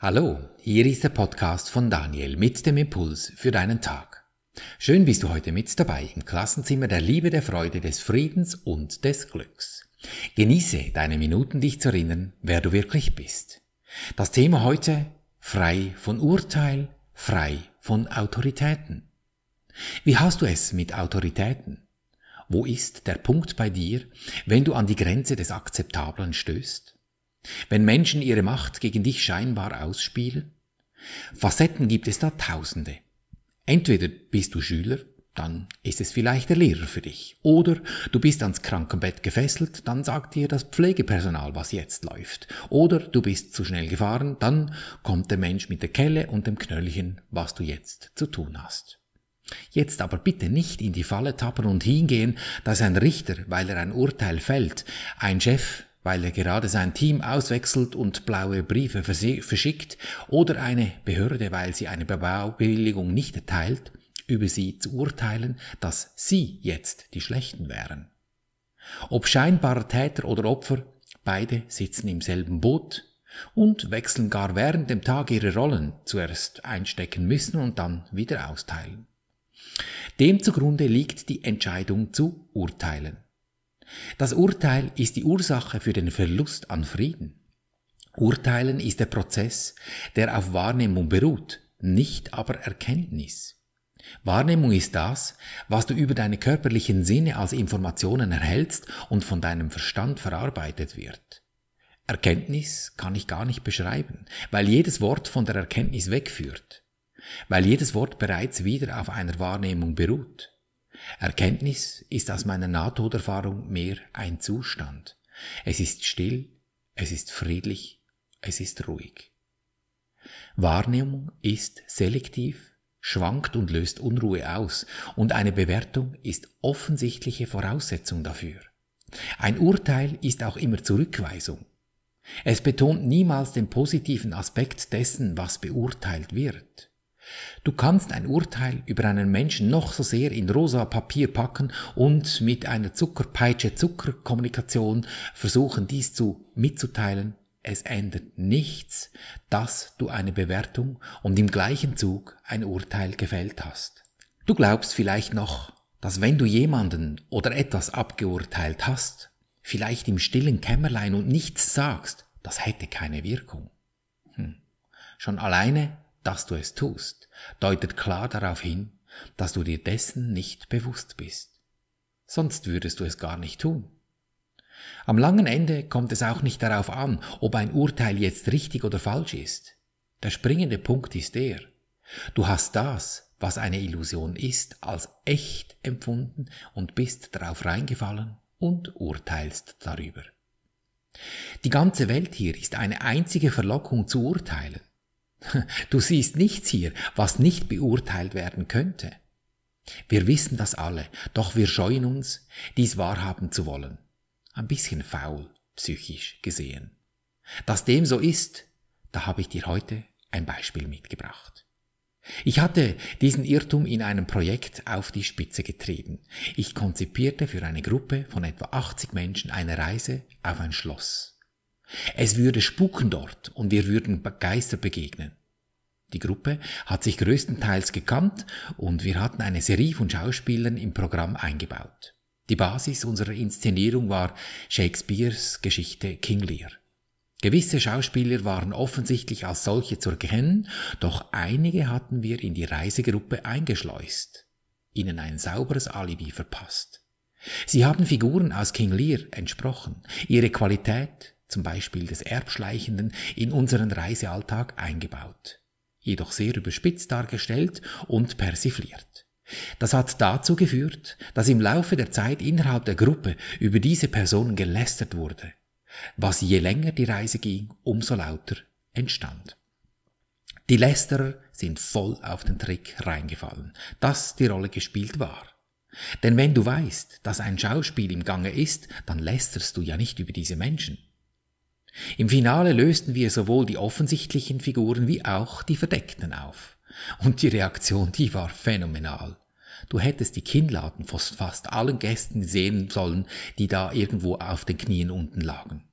Hallo, hier ist der Podcast von Daniel mit dem Impuls für deinen Tag. Schön bist du heute mit dabei im Klassenzimmer der Liebe, der Freude, des Friedens und des Glücks. Genieße deine Minuten, dich zu erinnern, wer du wirklich bist. Das Thema heute frei von Urteil, frei von Autoritäten. Wie hast du es mit Autoritäten? Wo ist der Punkt bei dir, wenn du an die Grenze des Akzeptablen stößt? Wenn Menschen ihre Macht gegen dich scheinbar ausspielen? Facetten gibt es da tausende. Entweder bist du Schüler, dann ist es vielleicht der Lehrer für dich. Oder du bist ans Krankenbett gefesselt, dann sagt dir das Pflegepersonal, was jetzt läuft. Oder du bist zu schnell gefahren, dann kommt der Mensch mit der Kelle und dem Knöllchen, was du jetzt zu tun hast. Jetzt aber bitte nicht in die Falle tappen und hingehen, dass ein Richter, weil er ein Urteil fällt, ein Chef, weil er gerade sein Team auswechselt und blaue Briefe verschickt, oder eine Behörde, weil sie eine Baubewilligung nicht erteilt, über sie zu urteilen, dass sie jetzt die Schlechten wären. Ob scheinbarer Täter oder Opfer, beide sitzen im selben Boot und wechseln gar während dem Tag ihre Rollen, zuerst einstecken müssen und dann wieder austeilen. Dem zugrunde liegt die Entscheidung zu urteilen. Das Urteil ist die Ursache für den Verlust an Frieden. Urteilen ist der Prozess, der auf Wahrnehmung beruht, nicht aber Erkenntnis. Wahrnehmung ist das, was du über deine körperlichen Sinne als Informationen erhältst und von deinem Verstand verarbeitet wird. Erkenntnis kann ich gar nicht beschreiben, weil jedes Wort von der Erkenntnis wegführt, weil jedes Wort bereits wieder auf einer Wahrnehmung beruht. Erkenntnis ist aus meiner Nahtoderfahrung mehr ein Zustand. Es ist still, es ist friedlich, es ist ruhig. Wahrnehmung ist selektiv, schwankt und löst Unruhe aus, und eine Bewertung ist offensichtliche Voraussetzung dafür. Ein Urteil ist auch immer Zurückweisung. Es betont niemals den positiven Aspekt dessen, was beurteilt wird. Du kannst ein Urteil über einen Menschen noch so sehr in rosa Papier packen und mit einer Zuckerpeitsche Zuckerkommunikation versuchen, dies zu mitzuteilen. Es ändert nichts, dass du eine Bewertung und im gleichen Zug ein Urteil gefällt hast. Du glaubst vielleicht noch, dass wenn du jemanden oder etwas abgeurteilt hast, vielleicht im stillen Kämmerlein und nichts sagst, das hätte keine Wirkung. Hm. Schon alleine dass du es tust, deutet klar darauf hin, dass du dir dessen nicht bewusst bist. Sonst würdest du es gar nicht tun. Am langen Ende kommt es auch nicht darauf an, ob ein Urteil jetzt richtig oder falsch ist. Der springende Punkt ist der, du hast das, was eine Illusion ist, als echt empfunden und bist darauf reingefallen und urteilst darüber. Die ganze Welt hier ist eine einzige Verlockung zu urteilen. Du siehst nichts hier, was nicht beurteilt werden könnte. Wir wissen das alle, doch wir scheuen uns, dies wahrhaben zu wollen. Ein bisschen faul, psychisch gesehen. Dass dem so ist, da habe ich dir heute ein Beispiel mitgebracht. Ich hatte diesen Irrtum in einem Projekt auf die Spitze getrieben. Ich konzipierte für eine Gruppe von etwa 80 Menschen eine Reise auf ein Schloss. Es würde spuken dort und wir würden Geister begegnen. Die Gruppe hat sich größtenteils gekannt und wir hatten eine Serie von Schauspielern im Programm eingebaut. Die Basis unserer Inszenierung war Shakespeares Geschichte King Lear. Gewisse Schauspieler waren offensichtlich als solche zu erkennen, doch einige hatten wir in die Reisegruppe eingeschleust, ihnen ein sauberes Alibi verpasst. Sie haben Figuren aus King Lear entsprochen, ihre Qualität, zum Beispiel des Erbschleichenden, in unseren Reisealltag eingebaut, jedoch sehr überspitzt dargestellt und persifliert. Das hat dazu geführt, dass im Laufe der Zeit innerhalb der Gruppe über diese Person gelästert wurde, was je länger die Reise ging, umso lauter entstand. Die Lästerer sind voll auf den Trick reingefallen, dass die Rolle gespielt war. Denn wenn du weißt, dass ein Schauspiel im Gange ist, dann lästerst du ja nicht über diese Menschen. Im Finale lösten wir sowohl die offensichtlichen Figuren wie auch die verdeckten auf. Und die Reaktion, die war phänomenal. Du hättest die Kinnladen fast, fast allen Gästen sehen sollen, die da irgendwo auf den Knien unten lagen.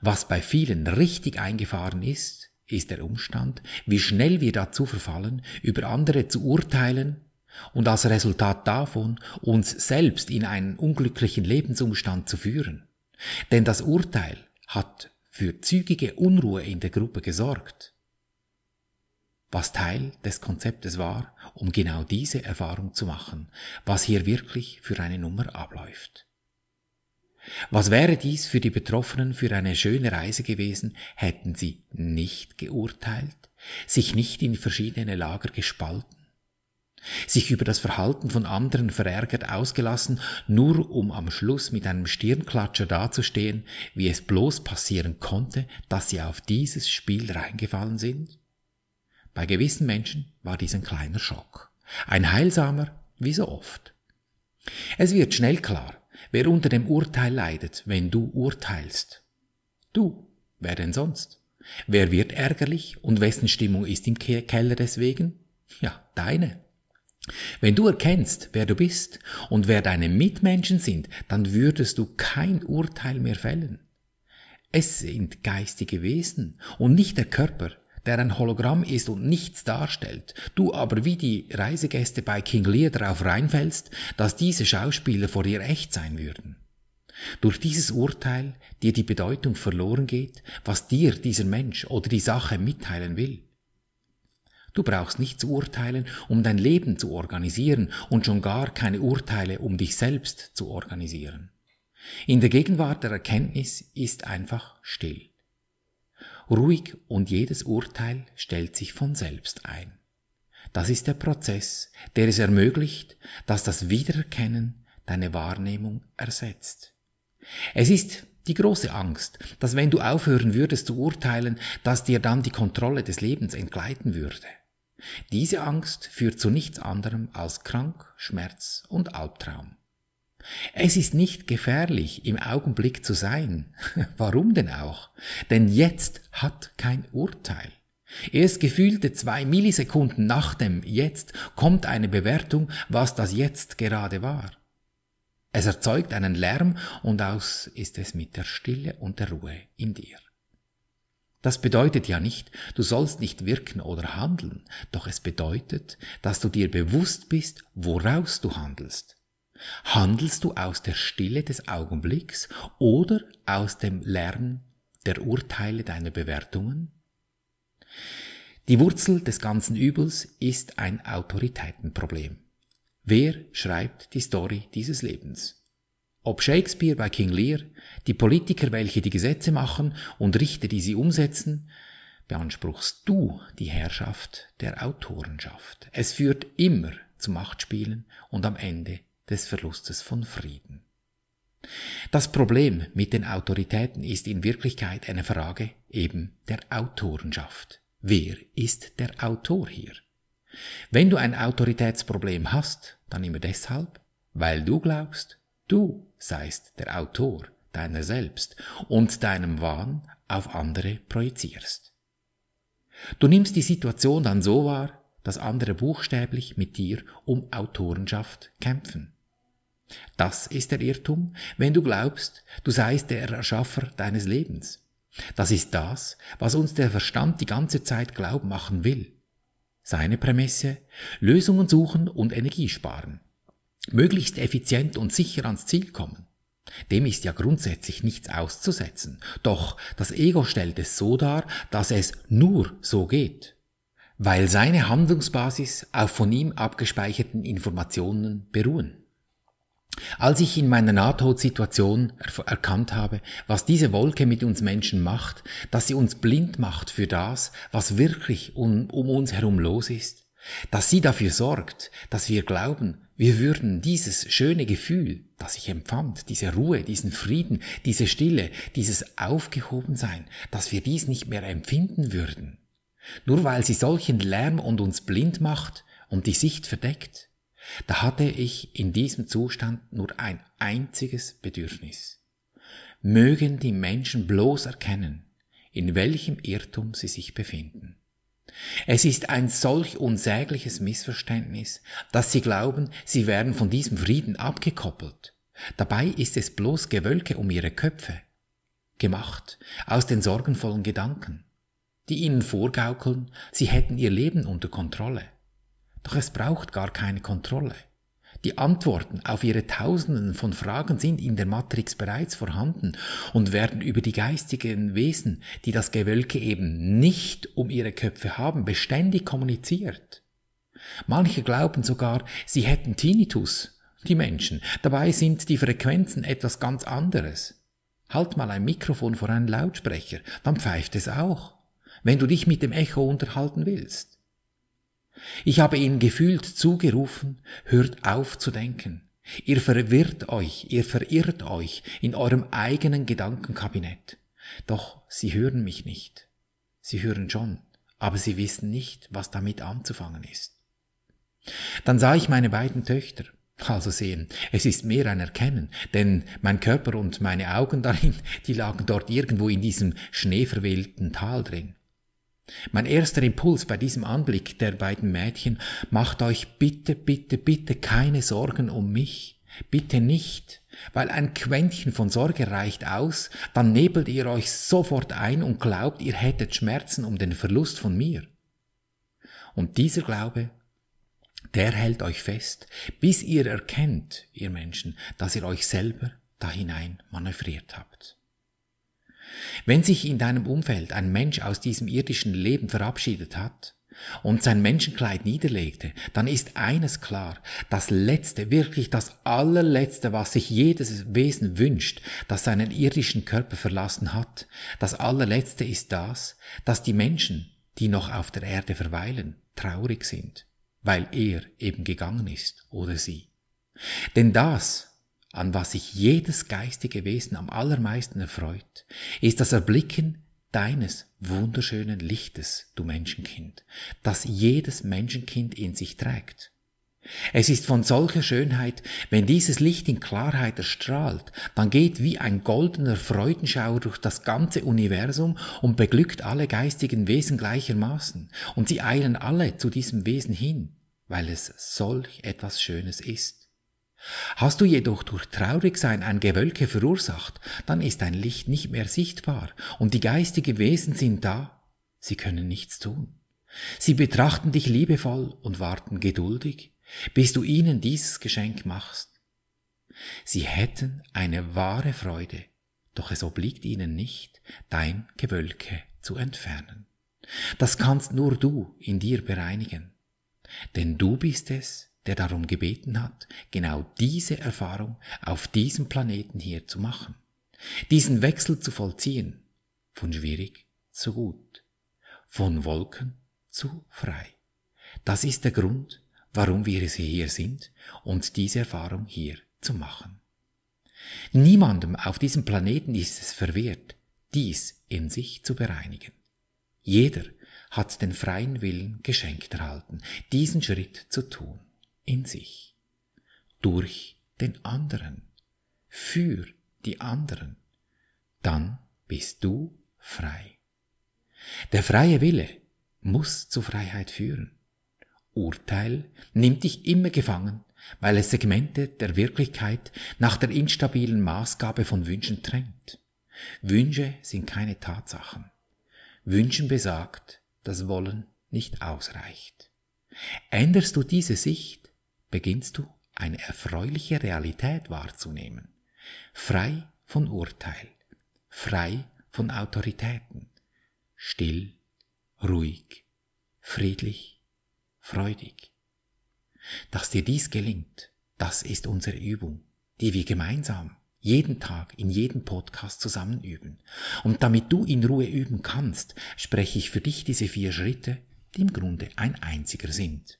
Was bei vielen richtig eingefahren ist, ist der Umstand, wie schnell wir dazu verfallen, über andere zu urteilen und als Resultat davon uns selbst in einen unglücklichen Lebensumstand zu führen. Denn das Urteil hat für zügige Unruhe in der Gruppe gesorgt, was Teil des Konzeptes war, um genau diese Erfahrung zu machen, was hier wirklich für eine Nummer abläuft. Was wäre dies für die Betroffenen für eine schöne Reise gewesen, hätten sie nicht geurteilt, sich nicht in verschiedene Lager gespalten, sich über das Verhalten von anderen verärgert ausgelassen, nur um am Schluss mit einem Stirnklatscher dazustehen, wie es bloß passieren konnte, dass sie auf dieses Spiel reingefallen sind? Bei gewissen Menschen war dies ein kleiner Schock, ein heilsamer wie so oft. Es wird schnell klar, wer unter dem Urteil leidet, wenn du urteilst. Du, wer denn sonst? Wer wird ärgerlich und wessen Stimmung ist im Keller deswegen? Ja, deine. Wenn du erkennst, wer du bist und wer deine Mitmenschen sind, dann würdest du kein Urteil mehr fällen. Es sind geistige Wesen und nicht der Körper, der ein Hologramm ist und nichts darstellt, du aber wie die Reisegäste bei King Lear darauf reinfällst, dass diese Schauspieler vor dir echt sein würden. Durch dieses Urteil dir die Bedeutung verloren geht, was dir dieser Mensch oder die Sache mitteilen will. Du brauchst nicht zu urteilen, um dein Leben zu organisieren und schon gar keine Urteile, um dich selbst zu organisieren. In der Gegenwart der Erkenntnis ist einfach still. Ruhig und jedes Urteil stellt sich von selbst ein. Das ist der Prozess, der es ermöglicht, dass das Wiedererkennen deine Wahrnehmung ersetzt. Es ist die große Angst, dass wenn du aufhören würdest zu urteilen, dass dir dann die Kontrolle des Lebens entgleiten würde. Diese Angst führt zu nichts anderem als Krank, Schmerz und Albtraum. Es ist nicht gefährlich, im Augenblick zu sein. Warum denn auch? Denn jetzt hat kein Urteil. Erst gefühlte zwei Millisekunden nach dem Jetzt kommt eine Bewertung, was das Jetzt gerade war. Es erzeugt einen Lärm und aus ist es mit der Stille und der Ruhe in dir. Das bedeutet ja nicht, du sollst nicht wirken oder handeln, doch es bedeutet, dass du dir bewusst bist, woraus du handelst. Handelst du aus der Stille des Augenblicks oder aus dem Lärm der Urteile deiner Bewertungen? Die Wurzel des ganzen Übels ist ein Autoritätenproblem. Wer schreibt die Story dieses Lebens? Ob Shakespeare bei King Lear, die Politiker, welche die Gesetze machen und Richter, die sie umsetzen, beanspruchst du die Herrschaft der Autorenschaft. Es führt immer zu Machtspielen und am Ende des Verlustes von Frieden. Das Problem mit den Autoritäten ist in Wirklichkeit eine Frage eben der Autorenschaft. Wer ist der Autor hier? Wenn du ein Autoritätsproblem hast, dann immer deshalb, weil du glaubst, du seist der Autor deiner selbst und deinem Wahn auf andere projizierst. Du nimmst die Situation dann so wahr, dass andere buchstäblich mit dir um Autorenschaft kämpfen. Das ist der Irrtum, wenn du glaubst, du seist der Erschaffer deines Lebens. Das ist das, was uns der Verstand die ganze Zeit glauben machen will. Seine Prämisse, Lösungen suchen und Energie sparen möglichst effizient und sicher ans Ziel kommen. Dem ist ja grundsätzlich nichts auszusetzen. Doch das Ego stellt es so dar, dass es nur so geht, weil seine Handlungsbasis auf von ihm abgespeicherten Informationen beruhen. Als ich in meiner Nahtodsituation erkannt habe, was diese Wolke mit uns Menschen macht, dass sie uns blind macht für das, was wirklich um, um uns herum los ist, dass sie dafür sorgt, dass wir glauben, wir würden dieses schöne Gefühl, das ich empfand, diese Ruhe, diesen Frieden, diese Stille, dieses Aufgehobensein, dass wir dies nicht mehr empfinden würden. Nur weil sie solchen Lärm und uns blind macht und die Sicht verdeckt, da hatte ich in diesem Zustand nur ein einziges Bedürfnis. Mögen die Menschen bloß erkennen, in welchem Irrtum sie sich befinden. Es ist ein solch unsägliches Missverständnis, dass sie glauben, sie werden von diesem Frieden abgekoppelt. Dabei ist es bloß Gewölke um ihre Köpfe, gemacht aus den sorgenvollen Gedanken. die ihnen vorgaukeln, sie hätten ihr Leben unter Kontrolle. Doch es braucht gar keine Kontrolle. Die Antworten auf ihre Tausenden von Fragen sind in der Matrix bereits vorhanden und werden über die geistigen Wesen, die das Gewölke eben nicht um ihre Köpfe haben, beständig kommuniziert. Manche glauben sogar, sie hätten Tinnitus, die Menschen. Dabei sind die Frequenzen etwas ganz anderes. Halt mal ein Mikrofon vor einen Lautsprecher, dann pfeift es auch, wenn du dich mit dem Echo unterhalten willst. Ich habe ihnen gefühlt zugerufen, hört auf zu denken. Ihr verwirrt euch, ihr verirrt euch in eurem eigenen Gedankenkabinett. Doch sie hören mich nicht. Sie hören schon, aber sie wissen nicht, was damit anzufangen ist. Dann sah ich meine beiden Töchter. Also sehen, es ist mehr ein Erkennen, denn mein Körper und meine Augen darin, die lagen dort irgendwo in diesem schneeverwählten Tal drin. Mein erster Impuls bei diesem Anblick der beiden Mädchen, macht euch bitte, bitte, bitte keine Sorgen um mich. Bitte nicht, weil ein Quäntchen von Sorge reicht aus, dann nebelt ihr euch sofort ein und glaubt, ihr hättet Schmerzen um den Verlust von mir. Und dieser Glaube, der hält euch fest, bis ihr erkennt, ihr Menschen, dass ihr euch selber da hinein manövriert habt. Wenn sich in deinem Umfeld ein Mensch aus diesem irdischen Leben verabschiedet hat und sein Menschenkleid niederlegte, dann ist eines klar, das Letzte, wirklich das allerletzte, was sich jedes Wesen wünscht, das seinen irdischen Körper verlassen hat, das allerletzte ist das, dass die Menschen, die noch auf der Erde verweilen, traurig sind, weil er eben gegangen ist oder sie. Denn das, an was sich jedes geistige Wesen am allermeisten erfreut, ist das Erblicken deines wunderschönen Lichtes, du Menschenkind, das jedes Menschenkind in sich trägt. Es ist von solcher Schönheit, wenn dieses Licht in Klarheit erstrahlt, dann geht wie ein goldener Freudenschauer durch das ganze Universum und beglückt alle geistigen Wesen gleichermaßen, und sie eilen alle zu diesem Wesen hin, weil es solch etwas Schönes ist. Hast du jedoch durch Traurigsein ein Gewölke verursacht, dann ist dein Licht nicht mehr sichtbar und die geistigen Wesen sind da, sie können nichts tun. Sie betrachten dich liebevoll und warten geduldig, bis du ihnen dieses Geschenk machst. Sie hätten eine wahre Freude, doch es obliegt ihnen nicht, dein Gewölke zu entfernen. Das kannst nur du in dir bereinigen, denn du bist es, der darum gebeten hat, genau diese Erfahrung auf diesem Planeten hier zu machen. Diesen Wechsel zu vollziehen, von schwierig zu gut, von Wolken zu frei. Das ist der Grund, warum wir hier sind und diese Erfahrung hier zu machen. Niemandem auf diesem Planeten ist es verwehrt, dies in sich zu bereinigen. Jeder hat den freien Willen geschenkt erhalten, diesen Schritt zu tun in sich, durch den anderen, für die anderen, dann bist du frei. Der freie Wille muss zur Freiheit führen. Urteil nimmt dich immer gefangen, weil es Segmente der Wirklichkeit nach der instabilen Maßgabe von Wünschen trennt. Wünsche sind keine Tatsachen. Wünschen besagt, dass Wollen nicht ausreicht. Änderst du diese Sicht, beginnst du eine erfreuliche Realität wahrzunehmen, frei von Urteil, frei von Autoritäten, still, ruhig, friedlich, freudig. Dass dir dies gelingt, das ist unsere Übung, die wir gemeinsam jeden Tag in jedem Podcast zusammen üben. Und damit du in Ruhe üben kannst, spreche ich für dich diese vier Schritte, die im Grunde ein einziger sind.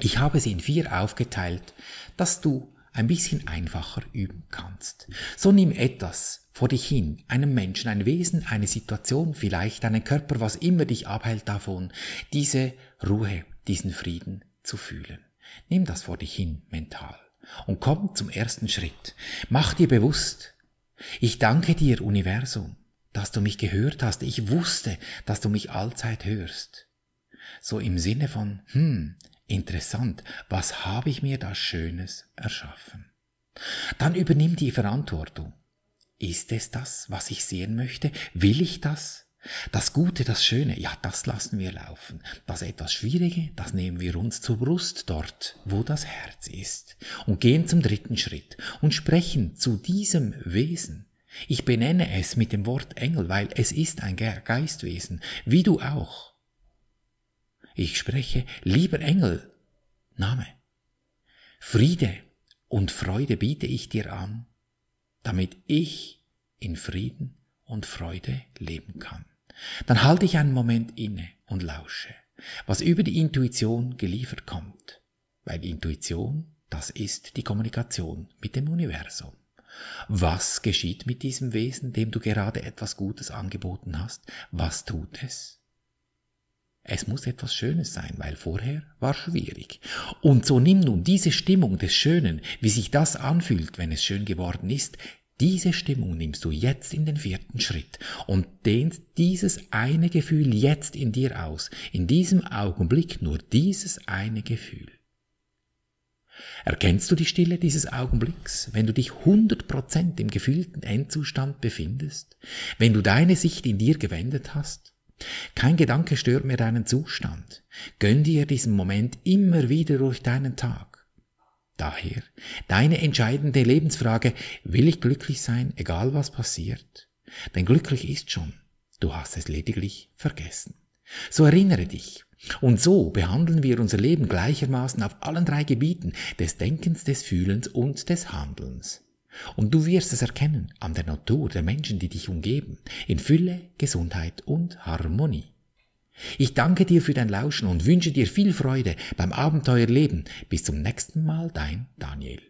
Ich habe sie in vier aufgeteilt, dass du ein bisschen einfacher üben kannst. So nimm etwas vor dich hin, einen Menschen, ein Wesen, eine Situation, vielleicht einen Körper, was immer dich abhält davon, diese Ruhe, diesen Frieden zu fühlen. Nimm das vor dich hin, mental. Und komm zum ersten Schritt. Mach dir bewusst, ich danke dir, Universum, dass du mich gehört hast. Ich wusste, dass du mich allzeit hörst. So im Sinne von, hm, Interessant, was habe ich mir da Schönes erschaffen? Dann übernimm die Verantwortung. Ist es das, was ich sehen möchte? Will ich das? Das Gute, das Schöne, ja, das lassen wir laufen. Das etwas Schwierige, das nehmen wir uns zur Brust dort, wo das Herz ist, und gehen zum dritten Schritt und sprechen zu diesem Wesen. Ich benenne es mit dem Wort Engel, weil es ist ein Geistwesen, wie du auch. Ich spreche, lieber Engel, Name. Friede und Freude biete ich dir an, damit ich in Frieden und Freude leben kann. Dann halte ich einen Moment inne und lausche, was über die Intuition geliefert kommt, weil Intuition, das ist die Kommunikation mit dem Universum. Was geschieht mit diesem Wesen, dem du gerade etwas Gutes angeboten hast? Was tut es? Es muss etwas Schönes sein, weil vorher war schwierig. Und so nimm nun diese Stimmung des Schönen, wie sich das anfühlt, wenn es schön geworden ist, diese Stimmung nimmst du jetzt in den vierten Schritt und dehnst dieses eine Gefühl jetzt in dir aus, in diesem Augenblick nur dieses eine Gefühl. Erkennst du die Stille dieses Augenblicks, wenn du dich 100% im gefühlten Endzustand befindest, wenn du deine Sicht in dir gewendet hast? Kein Gedanke stört mehr deinen Zustand. Gönn dir diesen Moment immer wieder durch deinen Tag. Daher deine entscheidende Lebensfrage, will ich glücklich sein, egal was passiert? Denn glücklich ist schon, du hast es lediglich vergessen. So erinnere dich. Und so behandeln wir unser Leben gleichermaßen auf allen drei Gebieten des Denkens, des Fühlens und des Handelns. Und du wirst es erkennen an der Natur der Menschen, die dich umgeben, in Fülle, Gesundheit und Harmonie. Ich danke dir für dein Lauschen und wünsche dir viel Freude beim Abenteuerleben. Bis zum nächsten Mal, dein Daniel.